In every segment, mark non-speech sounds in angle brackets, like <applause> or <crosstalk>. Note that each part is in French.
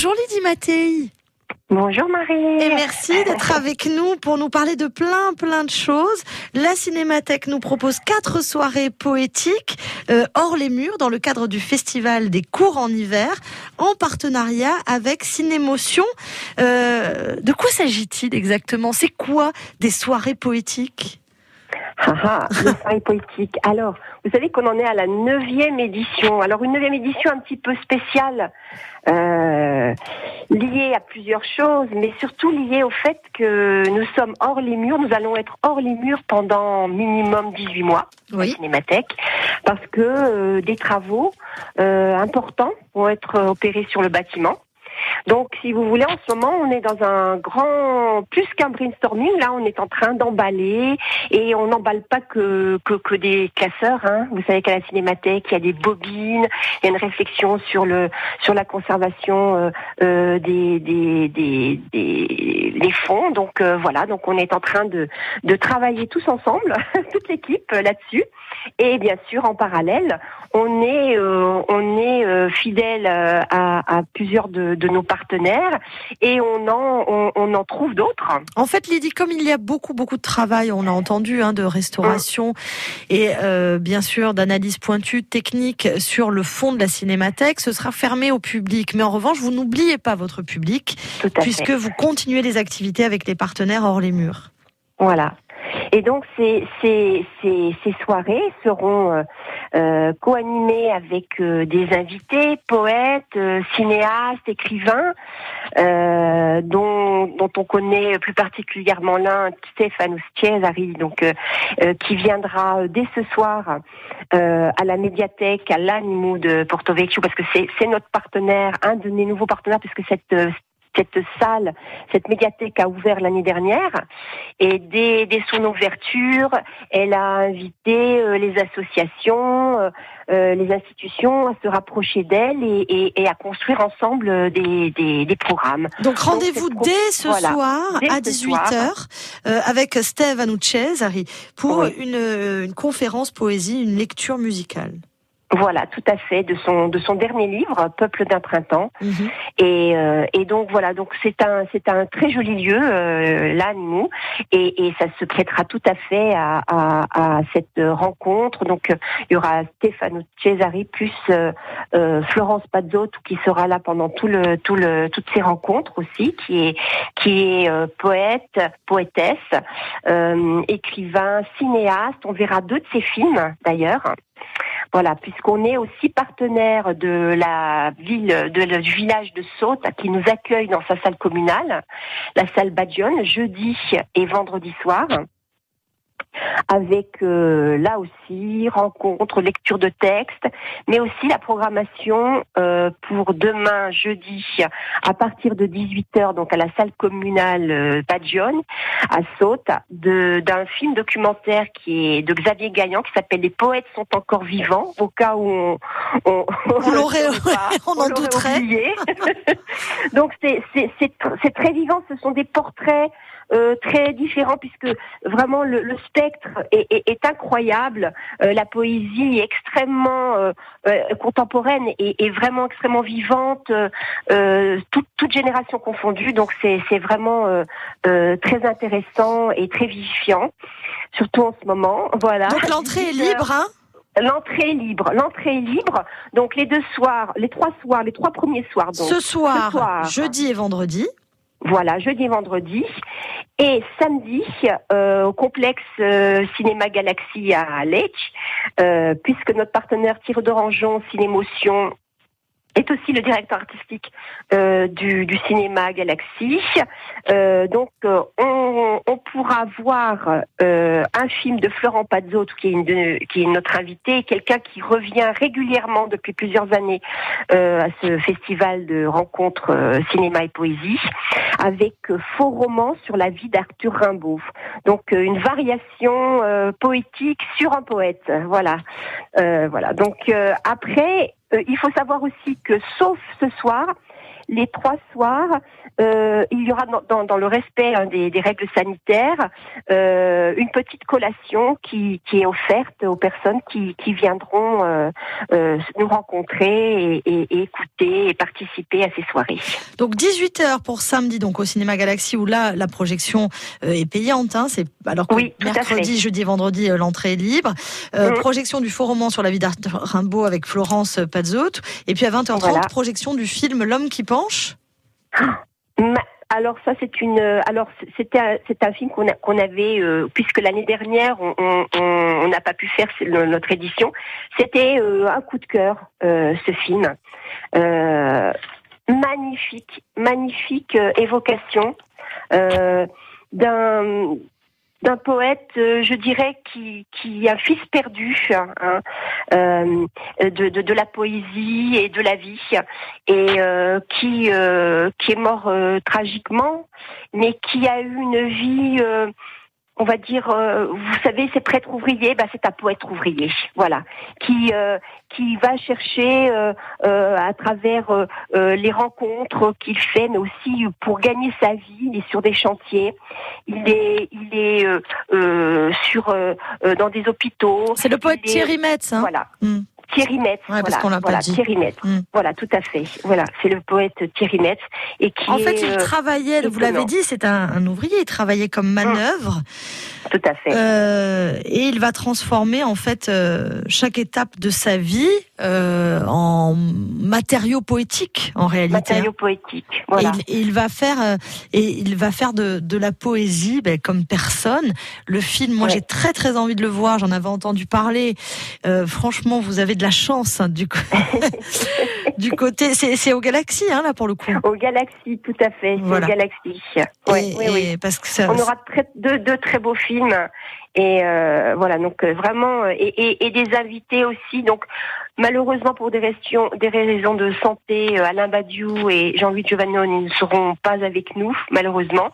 Bonjour Lydie Mattei. Bonjour Marie. Et merci d'être avec nous pour nous parler de plein plein de choses. La Cinémathèque nous propose quatre soirées poétiques euh, hors les murs dans le cadre du festival des cours en hiver en partenariat avec Cinémotion. Euh, de quoi s'agit-il exactement? C'est quoi des soirées poétiques? Ah ah, les <laughs> soirées poétiques. Alors, vous savez qu'on en est à la neuvième édition. Alors, une neuvième édition un petit peu spéciale, euh, liée à plusieurs choses, mais surtout liée au fait que nous sommes hors les murs. Nous allons être hors les murs pendant minimum 18 mois, Oui. la Cinémathèque, parce que euh, des travaux euh, importants vont être opérés sur le bâtiment. Donc, si vous voulez, en ce moment, on est dans un grand, plus qu'un brainstorming. Là, on est en train d'emballer et on n'emballe pas que, que que des classeurs. Hein. Vous savez qu'à la Cinémathèque, il y a des bobines, il y a une réflexion sur le sur la conservation euh, euh, des, des des des des fonds. Donc euh, voilà, donc on est en train de de travailler tous ensemble, <laughs> toute l'équipe euh, là-dessus. Et bien sûr, en parallèle, on est euh, on est euh, fidèle à, à plusieurs de, de nos partenaires et on en on, on en trouve d'autres. En fait, Lydie, comme il y a beaucoup, beaucoup de travail, on a entendu, hein, de restauration et euh, bien sûr d'analyse pointue technique sur le fond de la cinémathèque, ce sera fermé au public. Mais en revanche, vous n'oubliez pas votre public, puisque fait. vous continuez les activités avec les partenaires hors les murs. Voilà. Et donc ces, ces, ces, ces soirées seront euh, euh, co-animées avec euh, des invités, poètes, euh, cinéastes, écrivains, euh, dont, dont on connaît plus particulièrement l'un, Stefano Cesari, donc euh, qui viendra dès ce soir à la médiathèque à l'Animo de Porto Vecchio, parce que c'est notre partenaire, un de nos nouveaux partenaires, puisque cette cette salle, cette médiathèque a ouvert l'année dernière et dès, dès son ouverture, elle a invité euh, les associations, euh, euh, les institutions à se rapprocher d'elle et, et- et à construire ensemble euh, des, des, des programmes. Donc rendez-vous dès ce voilà. soir Dès à ce 18h avec Steve Cesari pour Oui. une, euh, une conférence poésie, une lecture musicale. Voilà, tout à fait, de son de son dernier livre, Peuple d'un printemps. Mhm. Et, euh, et donc voilà, donc c'est un c'est un très joli lieu euh, là, nous, et, et ça se prêtera tout à fait à, à, à cette rencontre. Donc euh, il y aura Stefano Cesari plus euh, Florence Pazzotto qui sera là pendant tout le tout le toutes ces rencontres aussi, qui est qui est euh, poète, poétesse, euh, écrivain, cinéaste. On verra deux de ses films d'ailleurs. Voilà, puisqu'on est aussi partenaire de la ville, de, le- du village de Saute, qui nous accueille dans sa salle communale, la salle Badion, jeudi et vendredi soir, avec euh, là aussi rencontre, lecture de texte, mais aussi la programmation euh, pour demain jeudi à partir de 18h, donc à la salle communale euh, à Saute, de- d'un film documentaire qui est de Xavier Gaillan qui s'appelle Les poètes sont encore vivants, au cas où on, on, On l'aurait- <laughs> on en douterait. oublié. <laughs> Donc c'est c'est c'est tr- c'est très vivant. Ce sont des portraits euh, très différents puisque vraiment le, le spectre est, est- est incroyable. Euh, la poésie est extrêmement euh, euh, contemporaine et, et vraiment extrêmement vivante, euh, toute, toute génération confondue. Donc c'est vraiment euh, euh, très intéressant et très vivifiant, surtout en ce moment. Voilà. Donc l'entrée est 18 heures. libre, hein? L'entrée est libre. L'entrée est libre. Donc les deux soirs, les trois soirs, les trois premiers soirs. Donc ce, soir, soir. jeudi et vendredi. Voilà, jeudi et vendredi. Et samedi, euh, au complexe euh, Cinéma Galaxy à Lech, euh, puisque notre partenaire Thierry d'Orangeon Cinémotion est aussi le directeur artistique euh, du, du cinéma Galaxy. Euh, donc, euh, on, on pourra voir euh, un film de Florent Pazzotto, qui est, une de- qui est notre invité, quelqu'un qui revient régulièrement depuis plusieurs années euh, à ce festival de rencontres euh, cinéma et poésie, avec faux romans sur la vie d'Arthur Rimbaud. Donc, une variation poétique sur un poète. Voilà. Voilà. Donc, après, il faut savoir aussi que, sauf ce soir, les trois soirs, euh, il y aura dans, dans, le respect hein, des, des, règles sanitaires euh, une petite collation qui, qui, est offerte aux personnes qui, qui viendront euh, nous rencontrer et, et, et, écouter et participer à ces soirées. Donc 18h pour samedi donc au cinéma Galaxy où là la projection est payante. Hein, c'est alors que oui, mercredi, jeudi, vendredi l'entrée est libre. Mmh. Projection du faux roman sur la vie d'Arthur Rimbaud avec Florence Pazot. Et puis à 20h30 voilà. projection du film L'homme qui Ah alors ça c'est une alors c'était c'est un film qu'on avait euh, puisque l'année dernière on n'a pas pu faire notre édition. C'était euh, un coup de cœur euh, ce film. Magnifique magnifique évocation d'un d'un poète, euh, je dirais, qui, qui a fils perdu hein, euh, de, de, la poésie et de la vie, et euh, qui, qui est mort tragiquement, mais qui a eu une vie on va dire, euh, vous savez, ces prêtres ouvriers, bah, c'est un poète ouvrier, voilà, qui euh, qui va chercher euh, à travers les rencontres qu'il fait, mais aussi pour gagner sa vie, il est sur des chantiers, il est il est sur dans des hôpitaux. C'est le poète Thierry Metz, hein. Voilà. Hmm. Thierry Metz. Ouais, parce qu'on l'a voilà, pas dit. Thierry Metz. Mm. Voilà, tout à fait. Voilà, c'est le poète Thierry Metz. Et qui en fait, il travaillait, vous l'avez dit, c'est un, un, ouvrier, il travaillait comme manœuvre. Mm. Tout à fait. Euh, et il va transformer en fait euh, chaque étape de sa vie euh, en matériaux poétiques en réalité. Matériaux poétiques. Voilà. Et il, et il, va faire euh, et il va faire de, de la poésie ben, comme personne. Le film, moi, ouais. j'ai très très envie de le voir. J'en avais entendu parler. Euh, franchement, vous avez de la chance hein, du, <laughs> du côté. C'est au Galaxy, hein, là, pour le coup. Au Galaxy, tout à fait. Voilà. Au Galaxy. Ouais, et, oui, oui. Parce que ça, On aura très, deux, deux très beaux films. Et euh, voilà, donc euh, vraiment, et, et, et, des invités aussi. Donc malheureusement pour des raisons, des raisons de santé, euh, Alain Badiou et Jean-Louis Giovannone ne seront pas avec nous, malheureusement.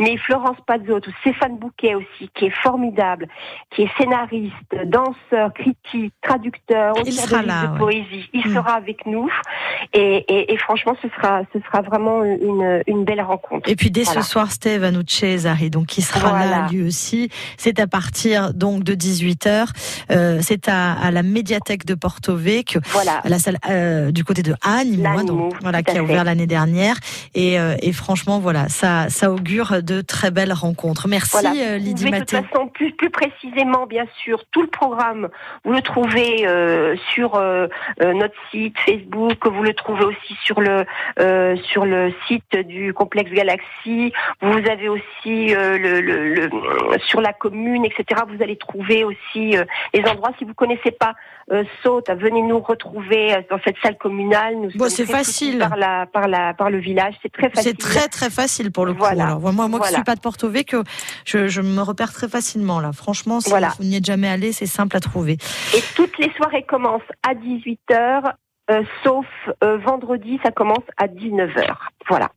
Mais Florence Pazot ou Stéphane Bouquet aussi, qui est formidable, qui est scénariste, danseur, critique, traducteur, sera de, là, de ouais. poésie. Il Mm. sera avec nous. Et, et, et, franchement, ce sera, ce sera vraiment une, une belle rencontre. Et puis dès Voilà. ce soir, Steve Anucci donc qui sera là lui aussi. C'est à partir donc de 18h. Euh, c'est à, à la médiathèque de Porto Vecchio, Voilà. à la salle euh, du côté de Anne, moi, donc voilà, à qui a ouvert l'année dernière. Et, euh, et franchement, voilà, ça, ça augure de très belles rencontres. Merci Voilà. euh, Vous Lydie pouvez, de toute façon, plus, plus précisément, bien sûr, tout le programme, vous le trouvez euh, sur notre site Facebook, vous le trouvez aussi sur le sur le site du complexe Galaxy. Vous avez aussi le, le, le- sur la commune, etc. Vous allez trouver aussi les endroits. Si vous connaissez pas Saute, venez nous retrouver euh, dans cette salle communale. Nous Bon, c'est facile. par la par la par le village. C'est très facile. C'est très très facile pour le coup. Voilà. Alors, moi, moi qui Voilà. suis pas de Porto Vecchio, je, je me repère très facilement là. Franchement, si Voilà. vous n'y êtes jamais allé, c'est simple à trouver. Et toutes les soirées commencent à 18h, euh, sauf euh, vendredi, ça commence à 19h. Voilà.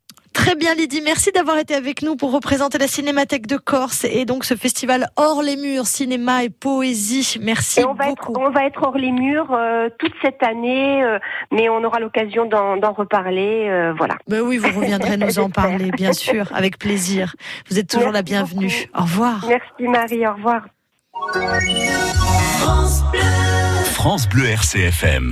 Très bien Lydie, merci d'avoir été avec nous pour représenter la Cinémathèque de Corse et donc ce festival hors les murs, cinéma et poésie. Merci Et on va, être, beaucoup. on va être hors les murs euh, toute cette année, euh, mais on aura l'occasion d'en reparler. euh, voilà. Ben oui, vous reviendrez nous en <laughs> parler, bien sûr, avec plaisir. Vous êtes toujours la bienvenue. beaucoup. Au revoir. Merci Marie, au revoir. France Bleu RCFM.